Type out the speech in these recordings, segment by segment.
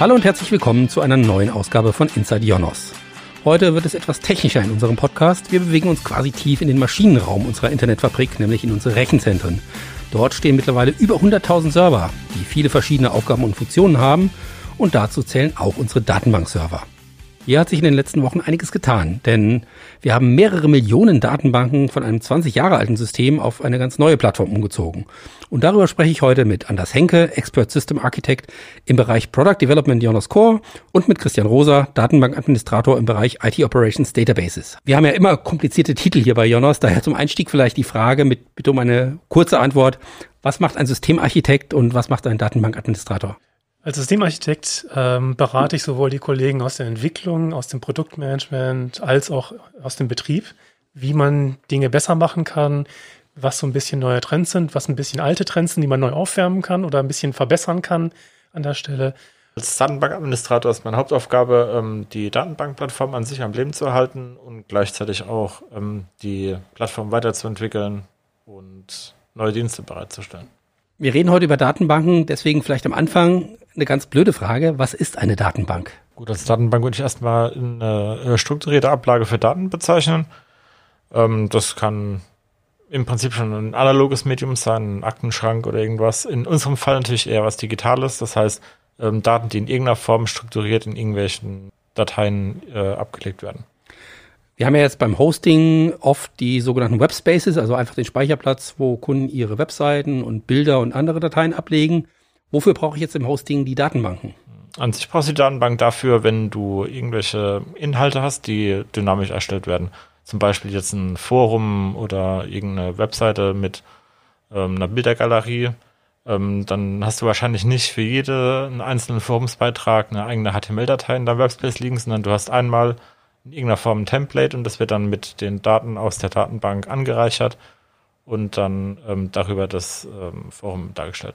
Hallo und herzlich willkommen zu einer neuen Ausgabe von Inside Ionos. Heute wird es etwas technischer in unserem Podcast. Wir bewegen uns quasi tief in den Maschinenraum unserer Internetfabrik, nämlich in unsere Rechenzentren. Dort stehen mittlerweile über 100.000 Server, die viele verschiedene Aufgaben und Funktionen haben und dazu zählen auch unsere Datenbankserver. Hier hat sich in den letzten Wochen einiges getan, denn wir haben mehrere Millionen Datenbanken von einem 20 Jahre alten System auf eine ganz neue Plattform umgezogen. Und darüber spreche ich heute mit Anders Henke, Expert System Architect im Bereich Product Development Jonas Core und mit Christian Rosa, Datenbankadministrator im Bereich IT Operations Databases. Wir haben ja immer komplizierte Titel hier bei Jonas, daher zum Einstieg vielleicht die Frage mit bitte um eine kurze Antwort. Was macht ein Systemarchitekt und was macht ein Datenbankadministrator? Als Systemarchitekt ähm, berate ich sowohl die Kollegen aus der Entwicklung, aus dem Produktmanagement als auch aus dem Betrieb, wie man Dinge besser machen kann, was so ein bisschen neue Trends sind, was ein bisschen alte Trends sind, die man neu aufwärmen kann oder ein bisschen verbessern kann an der Stelle. Als Datenbankadministrator ist meine Hauptaufgabe, ähm, die Datenbankplattform an sich am Leben zu erhalten und gleichzeitig auch ähm, die Plattform weiterzuentwickeln und neue Dienste bereitzustellen. Wir reden heute über Datenbanken, deswegen vielleicht am Anfang eine ganz blöde Frage. Was ist eine Datenbank? Gut, als Datenbank würde ich erstmal eine äh, strukturierte Ablage für Daten bezeichnen. Ähm, das kann im Prinzip schon ein analoges Medium sein, ein Aktenschrank oder irgendwas. In unserem Fall natürlich eher was Digitales, das heißt ähm, Daten, die in irgendeiner Form strukturiert in irgendwelchen Dateien äh, abgelegt werden. Wir haben ja jetzt beim Hosting oft die sogenannten Webspaces, also einfach den Speicherplatz, wo Kunden ihre Webseiten und Bilder und andere Dateien ablegen. Wofür brauche ich jetzt im Hosting die Datenbanken? An sich brauchst du die Datenbank dafür, wenn du irgendwelche Inhalte hast, die dynamisch erstellt werden. Zum Beispiel jetzt ein Forum oder irgendeine Webseite mit ähm, einer Bildergalerie. Ähm, dann hast du wahrscheinlich nicht für jeden einzelnen Forumsbeitrag eine eigene HTML-Datei in deinem Webspace liegen, sondern du hast einmal in irgendeiner Form ein Template und das wird dann mit den Daten aus der Datenbank angereichert und dann ähm, darüber das ähm, Forum dargestellt.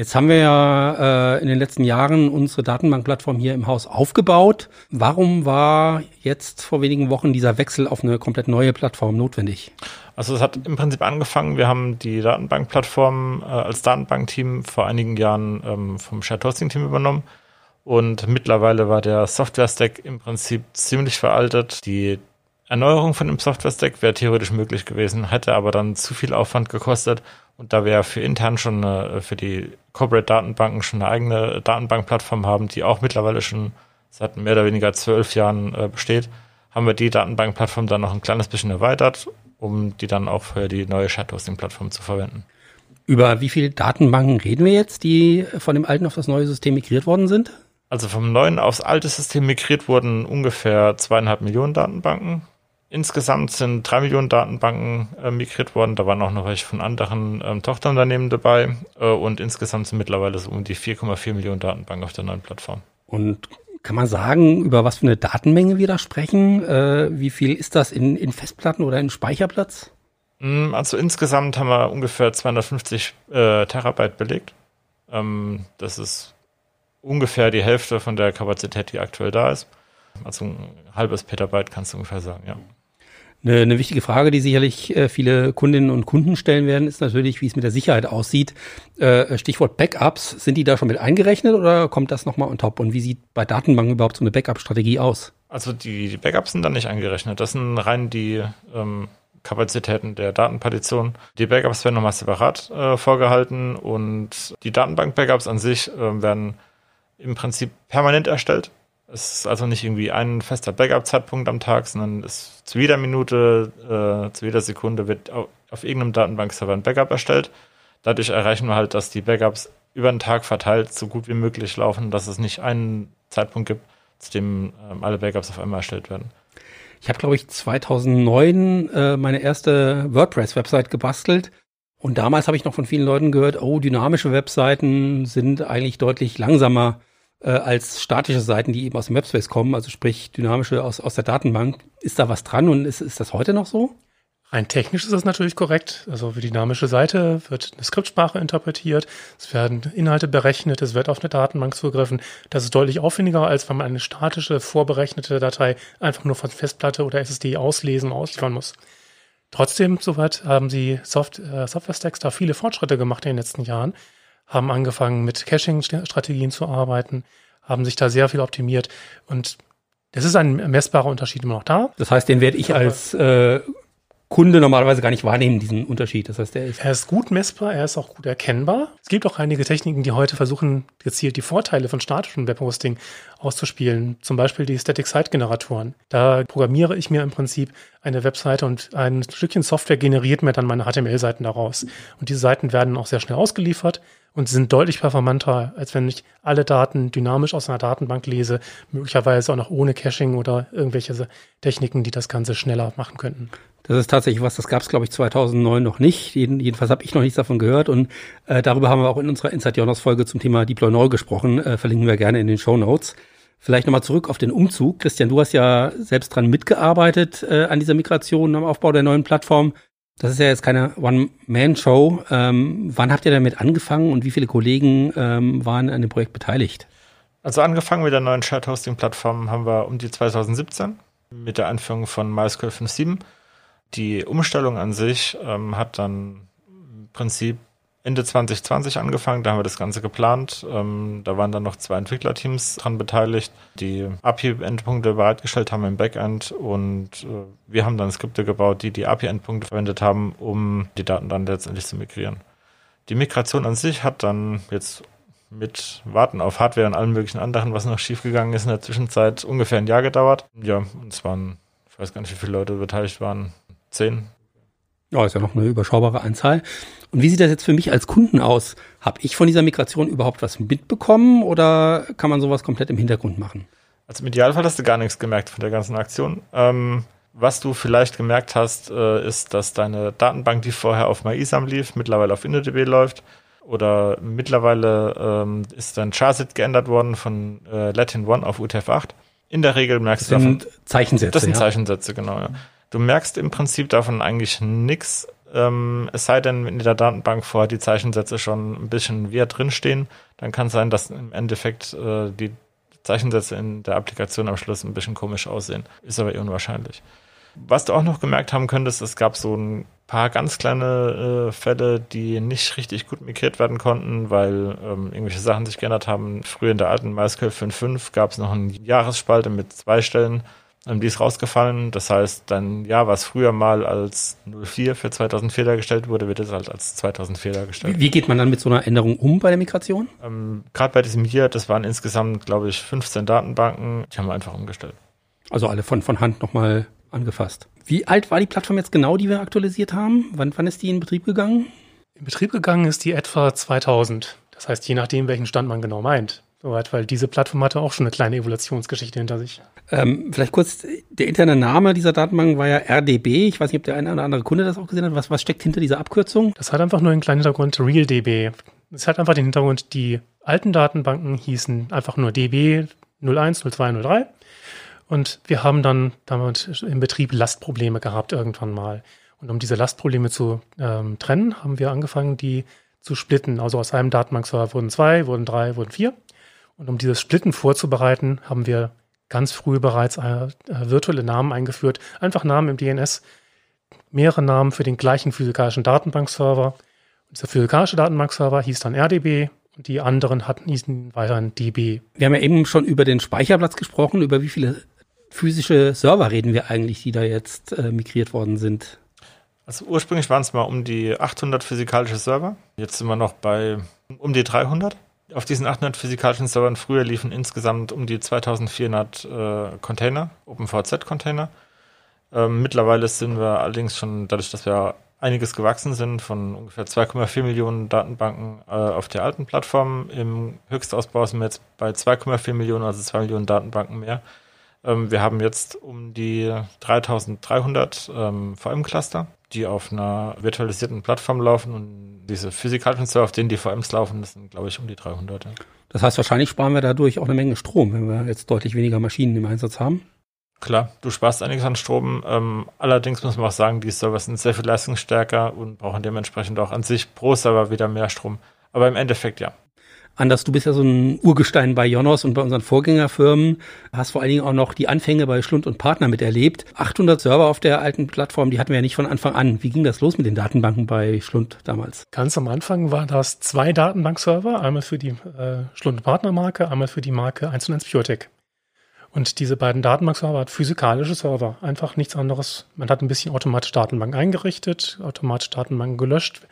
Jetzt haben wir ja äh, in den letzten Jahren unsere Datenbankplattform hier im Haus aufgebaut. Warum war jetzt vor wenigen Wochen dieser Wechsel auf eine komplett neue Plattform notwendig? Also es hat im Prinzip angefangen, wir haben die Datenbankplattform äh, als Datenbankteam vor einigen Jahren ähm, vom Shared Hosting Team übernommen und mittlerweile war der Software-Stack im Prinzip ziemlich veraltet. Die Erneuerung von dem Software-Stack wäre theoretisch möglich gewesen, hätte aber dann zu viel Aufwand gekostet. Und da wir für intern schon eine, für die Corporate-Datenbanken schon eine eigene Datenbankplattform haben, die auch mittlerweile schon seit mehr oder weniger zwölf Jahren äh, besteht, haben wir die Datenbankplattform dann noch ein kleines bisschen erweitert, um die dann auch für die neue Shared-Hosting-Plattform zu verwenden. Über wie viele Datenbanken reden wir jetzt, die von dem alten auf das neue System migriert worden sind? Also vom neuen aufs alte System migriert wurden ungefähr zweieinhalb Millionen Datenbanken. Insgesamt sind drei Millionen Datenbanken äh, migriert worden. Da waren auch noch welche von anderen ähm, Tochterunternehmen dabei. Äh, und insgesamt sind mittlerweile so um die 4,4 Millionen Datenbanken auf der neuen Plattform. Und kann man sagen, über was für eine Datenmenge wir da sprechen? Äh, wie viel ist das in, in Festplatten oder in Speicherplatz? Mm, also insgesamt haben wir ungefähr 250 äh, Terabyte belegt. Ähm, das ist ungefähr die Hälfte von der Kapazität, die aktuell da ist. Also ein halbes Petabyte kannst du ungefähr sagen, ja. Eine, eine wichtige Frage, die sicherlich äh, viele Kundinnen und Kunden stellen werden, ist natürlich, wie es mit der Sicherheit aussieht. Äh, Stichwort Backups, sind die da schon mit eingerechnet oder kommt das nochmal on top? Und wie sieht bei Datenbanken überhaupt so eine Backup-Strategie aus? Also die, die, Backups sind da nicht eingerechnet. Das sind rein die ähm, Kapazitäten der Datenpartition. Die Backups werden nochmal separat äh, vorgehalten und die Datenbank-Backups an sich äh, werden im Prinzip permanent erstellt. Es ist also nicht irgendwie ein fester Backup-Zeitpunkt am Tag, sondern es zu jeder Minute, äh, zu jeder Sekunde wird auf, auf irgendeinem Datenbankserver ein Backup erstellt. Dadurch erreichen wir halt, dass die Backups über den Tag verteilt so gut wie möglich laufen, dass es nicht einen Zeitpunkt gibt, zu dem ähm, alle Backups auf einmal erstellt werden. Ich habe, glaube ich, 2009 äh, meine erste WordPress-Website gebastelt und damals habe ich noch von vielen Leuten gehört, oh, dynamische Webseiten sind eigentlich deutlich langsamer äh, als statische Seiten, die eben aus dem Webspace kommen, also sprich dynamische aus, aus der Datenbank. Ist da was dran und ist, ist das heute noch so? Rein technisch ist das natürlich korrekt. Also für die dynamische Seite wird eine Skriptsprache interpretiert, es werden Inhalte berechnet, es wird auf eine Datenbank zugegriffen. Das ist deutlich aufwendiger, als wenn man eine statische, vorberechnete Datei einfach nur von Festplatte oder SSD auslesen und ausliefern muss. Trotzdem, soweit haben sie Soft, äh, Software-Stacks da viele Fortschritte gemacht in den letzten Jahren, haben angefangen mit Caching-Strategien zu arbeiten, haben sich da sehr viel optimiert und es ist ein messbarer Unterschied immer noch da. Das heißt, den werde ich als äh, Kunde normalerweise gar nicht wahrnehmen, diesen Unterschied. Das heißt, er ist, er ist gut messbar, er ist auch gut erkennbar. Es gibt auch einige Techniken, die heute versuchen, gezielt die Vorteile von statischem Webhosting auszuspielen. Zum Beispiel die Static Site Generatoren. Da programmiere ich mir im Prinzip eine Webseite und ein Stückchen Software generiert mir dann meine HTML-Seiten daraus. Und diese Seiten werden auch sehr schnell ausgeliefert und sind deutlich performanter, als wenn ich alle Daten dynamisch aus einer Datenbank lese, möglicherweise auch noch ohne Caching oder irgendwelche Techniken, die das Ganze schneller machen könnten. Das ist tatsächlich was, das gab es, glaube ich, 2009 noch nicht. Jeden, jedenfalls habe ich noch nichts davon gehört. Und äh, darüber haben wir auch in unserer Inside Jonas Folge zum Thema Deploy Null gesprochen. Äh, verlinken wir gerne in den Show Notes. Vielleicht nochmal zurück auf den Umzug. Christian, du hast ja selbst dran mitgearbeitet äh, an dieser Migration, am Aufbau der neuen Plattform. Das ist ja jetzt keine One-Man-Show. Ähm, wann habt ihr damit angefangen und wie viele Kollegen ähm, waren an dem Projekt beteiligt? Also angefangen mit der neuen Shared Hosting Plattform haben wir um die 2017 mit der Einführung von MySQL 5.7 die Umstellung an sich ähm, hat dann im Prinzip Ende 2020 angefangen, da haben wir das Ganze geplant. Ähm, da waren dann noch zwei Entwicklerteams dran beteiligt, die API-Endpunkte bereitgestellt haben im Backend und äh, wir haben dann Skripte gebaut, die die API-Endpunkte verwendet haben, um die Daten dann letztendlich zu migrieren. Die Migration an sich hat dann jetzt mit Warten auf Hardware und allen möglichen anderen, was noch schiefgegangen ist in der Zwischenzeit, ungefähr ein Jahr gedauert. Ja, und es waren, ich weiß gar nicht, wie viele Leute beteiligt waren, Zehn. Ja, ist ja noch eine überschaubare Anzahl. Und wie sieht das jetzt für mich als Kunden aus? Habe ich von dieser Migration überhaupt was mitbekommen oder kann man sowas komplett im Hintergrund machen? Also im Idealfall hast du gar nichts gemerkt von der ganzen Aktion. Ähm, was du vielleicht gemerkt hast, äh, ist, dass deine Datenbank, die vorher auf MyISAM lief, mittlerweile auf InnoDB läuft. Oder mittlerweile ähm, ist dein Charsit geändert worden von äh, Latin 1 auf UTF-8. In der Regel merkst das du davon. Zeichensätze. Das sind ja. Zeichensätze, genau. Ja. Du merkst im Prinzip davon eigentlich nichts, ähm, es sei denn, in der Datenbank vorher die Zeichensätze schon ein bisschen wir drinstehen, dann kann es sein, dass im Endeffekt äh, die Zeichensätze in der Applikation am Schluss ein bisschen komisch aussehen. Ist aber eher unwahrscheinlich. Was du auch noch gemerkt haben könntest, es gab so ein paar ganz kleine äh, Fälle, die nicht richtig gut migriert werden konnten, weil ähm, irgendwelche Sachen sich geändert haben. Früher in der alten MySQL 5.5 gab es noch eine Jahresspalte mit zwei Stellen die ist rausgefallen. Das heißt, dann ja, was früher mal als 04 für 2004 dargestellt wurde, wird jetzt halt als 2004 dargestellt. Wie, wie geht man dann mit so einer Änderung um bei der Migration? Ähm, Gerade bei diesem hier, das waren insgesamt, glaube ich, 15 Datenbanken, die haben wir einfach umgestellt. Also alle von, von Hand nochmal angefasst. Wie alt war die Plattform jetzt genau, die wir aktualisiert haben? Wann, wann ist die in Betrieb gegangen? In Betrieb gegangen ist die etwa 2000. Das heißt, je nachdem, welchen Stand man genau meint. Soweit, weil diese Plattform hatte auch schon eine kleine Evolutionsgeschichte hinter sich. Ähm, vielleicht kurz, der interne Name dieser Datenbank war ja RDB. Ich weiß nicht, ob der eine oder andere Kunde das auch gesehen hat. Was, was steckt hinter dieser Abkürzung? Das hat einfach nur einen kleinen Hintergrund, RealDB. Es hat einfach den Hintergrund, die alten Datenbanken hießen einfach nur DB 01, 02, 03. Und wir haben dann damit im Betrieb Lastprobleme gehabt irgendwann mal. Und um diese Lastprobleme zu ähm, trennen, haben wir angefangen, die zu splitten. Also aus einem Datenbankserver wurden zwei, wurden drei, wurden vier. Und um dieses Splitten vorzubereiten, haben wir ganz früh bereits äh, äh virtuelle Namen eingeführt. Einfach Namen im DNS, mehrere Namen für den gleichen physikalischen Datenbankserver. Und dieser physikalische Datenbankserver hieß dann RDB und die anderen hatten hießen weiterhin DB. Wir haben ja eben schon über den Speicherplatz gesprochen. Über wie viele physische Server reden wir eigentlich, die da jetzt äh, migriert worden sind? Also ursprünglich waren es mal um die 800 physikalische Server. Jetzt sind wir noch bei um die 300 auf diesen 800 physikalischen Servern früher liefen insgesamt um die 2400 äh, Container, OpenVZ-Container. Ähm, mittlerweile sind wir allerdings schon, dadurch, dass wir einiges gewachsen sind, von ungefähr 2,4 Millionen Datenbanken äh, auf der alten Plattform. Im Höchstausbau sind wir jetzt bei 2,4 Millionen, also 2 Millionen Datenbanken mehr. Ähm, wir haben jetzt um die 3300 ähm, VM-Cluster die auf einer virtualisierten Plattform laufen und diese physikalischen Server, auf denen die VMs laufen, das sind, glaube ich, um die 300. Ja. Das heißt, wahrscheinlich sparen wir dadurch auch eine Menge Strom, wenn wir jetzt deutlich weniger Maschinen im Einsatz haben. Klar, du sparst einiges an Strom. Ähm, allerdings muss man auch sagen, die Server sind sehr viel leistungsstärker und brauchen dementsprechend auch an sich pro Server wieder mehr Strom. Aber im Endeffekt ja. Anders, du bist ja so ein Urgestein bei Jonos und bei unseren Vorgängerfirmen, hast vor allen Dingen auch noch die Anfänge bei Schlund und Partner miterlebt. 800 Server auf der alten Plattform, die hatten wir ja nicht von Anfang an. Wie ging das los mit den Datenbanken bei Schlund damals? Ganz am Anfang waren das zwei Datenbankserver, einmal für die äh, Schlund und Partner Marke, einmal für die Marke 1 1 PureTech. Und diese beiden Datenbankserver hat physikalische Server, einfach nichts anderes. Man hat ein bisschen automatisch Datenbanken eingerichtet, automatisch Datenbanken gelöscht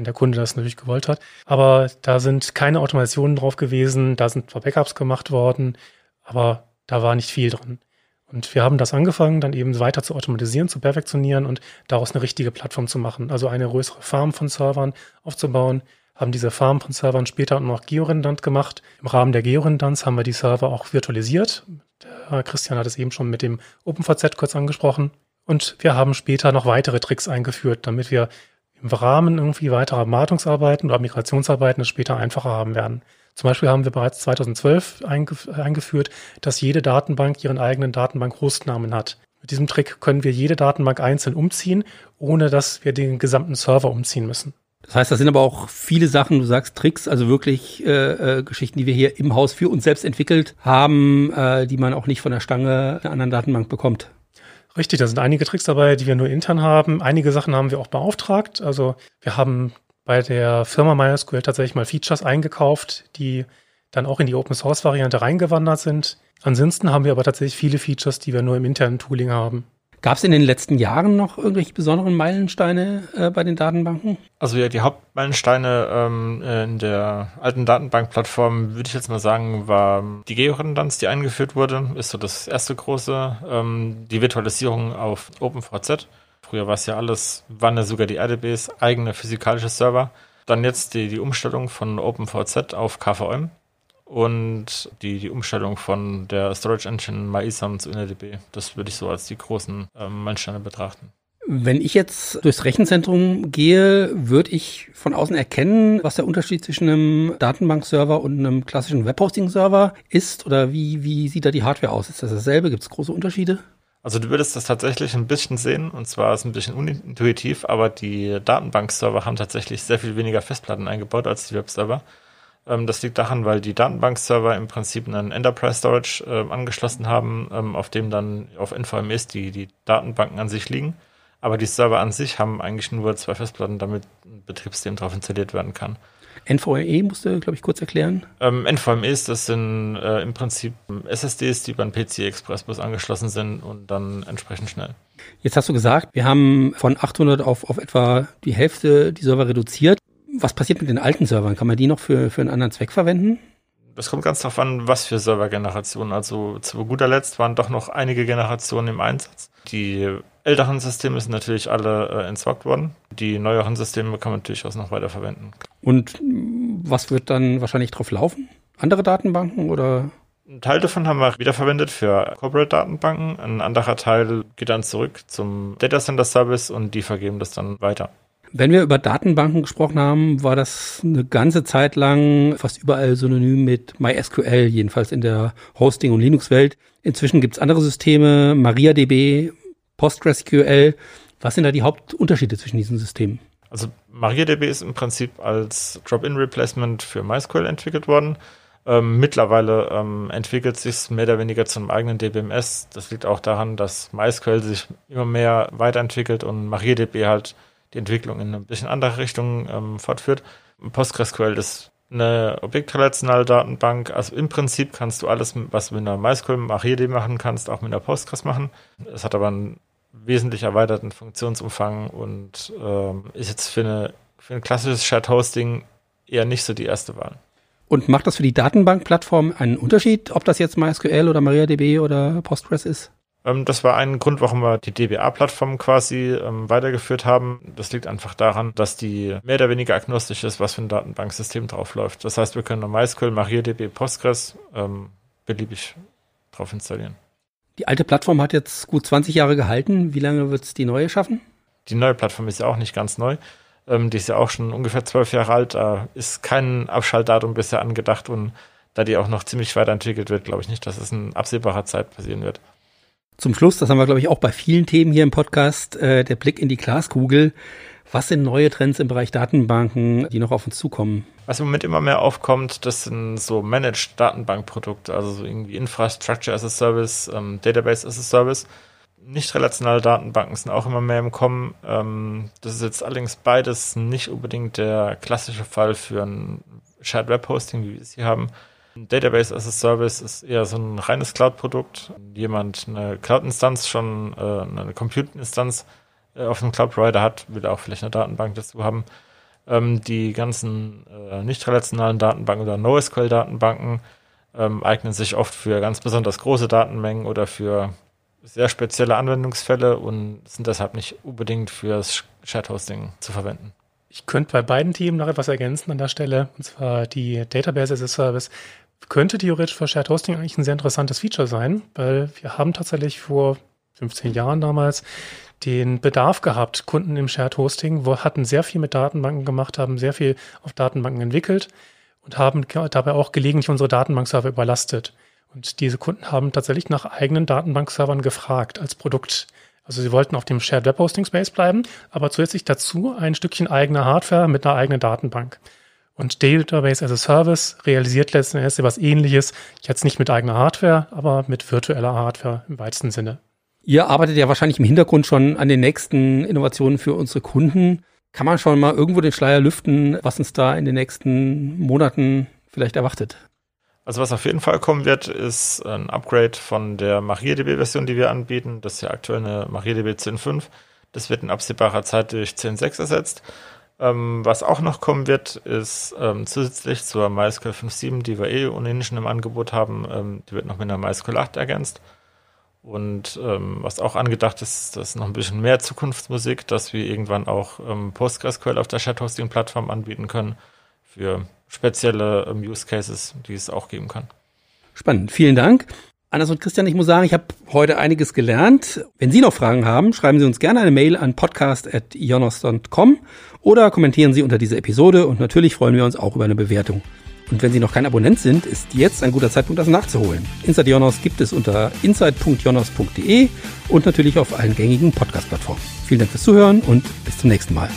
wenn der Kunde das natürlich gewollt hat. Aber da sind keine Automationen drauf gewesen, da sind zwar Backups gemacht worden, aber da war nicht viel drin. Und wir haben das angefangen, dann eben weiter zu automatisieren, zu perfektionieren und daraus eine richtige Plattform zu machen. Also eine größere Farm von Servern aufzubauen, haben diese Farm von Servern später noch georedundant gemacht. Im Rahmen der Georedundanz haben wir die Server auch virtualisiert. Der Christian hat es eben schon mit dem OpenVZ kurz angesprochen. Und wir haben später noch weitere Tricks eingeführt, damit wir im Rahmen irgendwie weiterer Wartungsarbeiten oder Migrationsarbeiten es später einfacher haben werden. Zum Beispiel haben wir bereits 2012 eingeführt, dass jede Datenbank ihren eigenen Datenbank-Hostnamen hat. Mit diesem Trick können wir jede Datenbank einzeln umziehen, ohne dass wir den gesamten Server umziehen müssen. Das heißt, das sind aber auch viele Sachen, du sagst Tricks, also wirklich äh, äh, Geschichten, die wir hier im Haus für uns selbst entwickelt haben, äh, die man auch nicht von der Stange einer anderen Datenbank bekommt. Richtig, da sind einige Tricks dabei, die wir nur intern haben. Einige Sachen haben wir auch beauftragt. Also wir haben bei der Firma MySQL tatsächlich mal Features eingekauft, die dann auch in die Open Source Variante reingewandert sind. Ansonsten haben wir aber tatsächlich viele Features, die wir nur im internen Tooling haben. Gab es in den letzten Jahren noch irgendwelche besonderen Meilensteine äh, bei den Datenbanken? Also ja, die Hauptmeilensteine ähm, in der alten Datenbankplattform, würde ich jetzt mal sagen, war die Georedundanz, die eingeführt wurde, ist so das erste große. Ähm, die Virtualisierung auf OpenVZ. Früher war es ja alles, waren ja sogar die RDBs eigene physikalische Server. Dann jetzt die, die Umstellung von OpenVZ auf KVM und die, die Umstellung von der Storage Engine MyISAM zu InnoDB. Das würde ich so als die großen ähm, Meilensteine betrachten. Wenn ich jetzt durchs Rechenzentrum gehe, würde ich von außen erkennen, was der Unterschied zwischen einem Datenbankserver und einem klassischen Webhosting-Server ist? Oder wie, wie sieht da die Hardware aus? Ist das dasselbe? Gibt es große Unterschiede? Also du würdest das tatsächlich ein bisschen sehen, und zwar ist es ein bisschen unintuitiv, aber die Datenbankserver haben tatsächlich sehr viel weniger Festplatten eingebaut als die Webserver. Ähm, das liegt daran, weil die Datenbankserver im Prinzip einen Enterprise Storage äh, angeschlossen haben, ähm, auf dem dann auf NVMEs die, die Datenbanken an sich liegen. Aber die Server an sich haben eigentlich nur zwei Festplatten, damit ein Betriebssystem drauf installiert werden kann. NVMe musst du, glaube ich, kurz erklären. Ähm, NVMEs, das sind äh, im Prinzip SSDs, die beim PC Express Bus angeschlossen sind und dann entsprechend schnell. Jetzt hast du gesagt, wir haben von 800 auf, auf etwa die Hälfte die Server reduziert. Was passiert mit den alten Servern? Kann man die noch für, für einen anderen Zweck verwenden? Das kommt ganz darauf an, was für Servergenerationen. Also zu guter Letzt waren doch noch einige Generationen im Einsatz. Die älteren Systeme sind natürlich alle äh, entsorgt worden. Die neueren Systeme kann man durchaus noch weiter verwenden. Und was wird dann wahrscheinlich drauf laufen? Andere Datenbanken oder? Ein Teil davon haben wir wiederverwendet für Corporate-Datenbanken. Ein anderer Teil geht dann zurück zum Data Center Service und die vergeben das dann weiter. Wenn wir über Datenbanken gesprochen haben, war das eine ganze Zeit lang fast überall synonym mit MySQL, jedenfalls in der Hosting- und Linux-Welt. Inzwischen gibt es andere Systeme, MariaDB, PostgreSQL. Was sind da die Hauptunterschiede zwischen diesen Systemen? Also MariaDB ist im Prinzip als Drop-in-Replacement für MySQL entwickelt worden. Ähm, mittlerweile ähm, entwickelt sich mehr oder weniger zum eigenen DBMS. Das liegt auch daran, dass MySQL sich immer mehr weiterentwickelt und MariaDB halt die Entwicklung in eine bisschen andere Richtung ähm, fortführt. PostgreSQL ist eine objektrelationale Datenbank. Also im Prinzip kannst du alles, was du mit einer MySQL MariaDB machen kannst, auch mit einer Postgres machen. Es hat aber einen wesentlich erweiterten Funktionsumfang und ähm, ist jetzt für, eine, für ein klassisches Shared Hosting eher nicht so die erste Wahl. Und macht das für die Datenbankplattform einen Unterschied, ob das jetzt MySQL oder MariaDB oder Postgres ist? Ähm, das war ein Grund, warum wir die DBA-Plattform quasi ähm, weitergeführt haben. Das liegt einfach daran, dass die mehr oder weniger agnostisch ist, was für ein Datenbanksystem draufläuft. Das heißt, wir können MySQL, MariaDB, Postgres ähm, beliebig drauf installieren. Die alte Plattform hat jetzt gut 20 Jahre gehalten. Wie lange wird es die neue schaffen? Die neue Plattform ist ja auch nicht ganz neu. Ähm, die ist ja auch schon ungefähr zwölf Jahre alt. Da ist kein Abschaltdatum bisher angedacht und da die auch noch ziemlich weiterentwickelt wird, glaube ich nicht, dass es in absehbarer Zeit passieren wird zum Schluss, das haben wir, glaube ich, auch bei vielen Themen hier im Podcast, äh, der Blick in die Glaskugel. Was sind neue Trends im Bereich Datenbanken, die noch auf uns zukommen? Was im Moment immer mehr aufkommt, das sind so Managed Datenbankprodukte, also so irgendwie Infrastructure as a Service, ähm, Database as a Service. Nicht relationale Datenbanken sind auch immer mehr im Kommen. Ähm, das ist jetzt allerdings beides nicht unbedingt der klassische Fall für ein Shared Web Hosting, wie wir es hier haben. Database as a Service ist eher so ein reines Cloud-Produkt. Jemand eine Cloud-Instanz schon, äh, eine Compute-Instanz äh, auf einem Cloud-Provider hat, will auch vielleicht eine Datenbank dazu haben. Ähm, die ganzen äh, nicht relationalen Datenbanken oder NoSQL-Datenbanken ähm, eignen sich oft für ganz besonders große Datenmengen oder für sehr spezielle Anwendungsfälle und sind deshalb nicht unbedingt fürs Shared Hosting zu verwenden. Ich könnte bei beiden Themen noch etwas ergänzen an der Stelle, und zwar die Database as a Service könnte theoretisch für Shared Hosting eigentlich ein sehr interessantes Feature sein, weil wir haben tatsächlich vor 15 Jahren damals den Bedarf gehabt, Kunden im Shared Hosting, wo hatten sehr viel mit Datenbanken gemacht, haben sehr viel auf Datenbanken entwickelt und haben dabei auch gelegentlich unsere Datenbankserver überlastet. Und diese Kunden haben tatsächlich nach eigenen Datenbankservern gefragt als Produkt. Also sie wollten auf dem Shared Web Hosting Space bleiben, aber zusätzlich dazu ein Stückchen eigener Hardware mit einer eigenen Datenbank. Und Database as a Service realisiert letzten Endes was ähnliches, jetzt nicht mit eigener Hardware, aber mit virtueller Hardware im weitesten Sinne. Ihr arbeitet ja wahrscheinlich im Hintergrund schon an den nächsten Innovationen für unsere Kunden. Kann man schon mal irgendwo den Schleier lüften, was uns da in den nächsten Monaten vielleicht erwartet? Also was auf jeden Fall kommen wird, ist ein Upgrade von der MariaDB-Version, die wir anbieten. Das ist ja aktuell eine MariaDB 10.5. Das wird in absehbarer Zeit durch 10.6 ersetzt. Ähm, was auch noch kommen wird, ist ähm, zusätzlich zur MySQL 5.7, die wir eh ohnehin schon im Angebot haben, ähm, die wird noch mit einer MySQL 8 ergänzt. Und ähm, was auch angedacht ist, das ist noch ein bisschen mehr Zukunftsmusik, dass wir irgendwann auch ähm, PostgreSQL auf der Chat-Hosting-Plattform anbieten können für spezielle ähm, Use Cases, die es auch geben kann. Spannend, vielen Dank. Anders und Christian, ich muss sagen, ich habe heute einiges gelernt. Wenn Sie noch Fragen haben, schreiben Sie uns gerne eine Mail an podcast.ionos.com oder kommentieren Sie unter dieser Episode und natürlich freuen wir uns auch über eine Bewertung. Und wenn Sie noch kein Abonnent sind, ist jetzt ein guter Zeitpunkt, das nachzuholen. Inside Jonas gibt es unter inside.jonas.de und natürlich auf allen gängigen Podcast-Plattformen. Vielen Dank fürs Zuhören und bis zum nächsten Mal.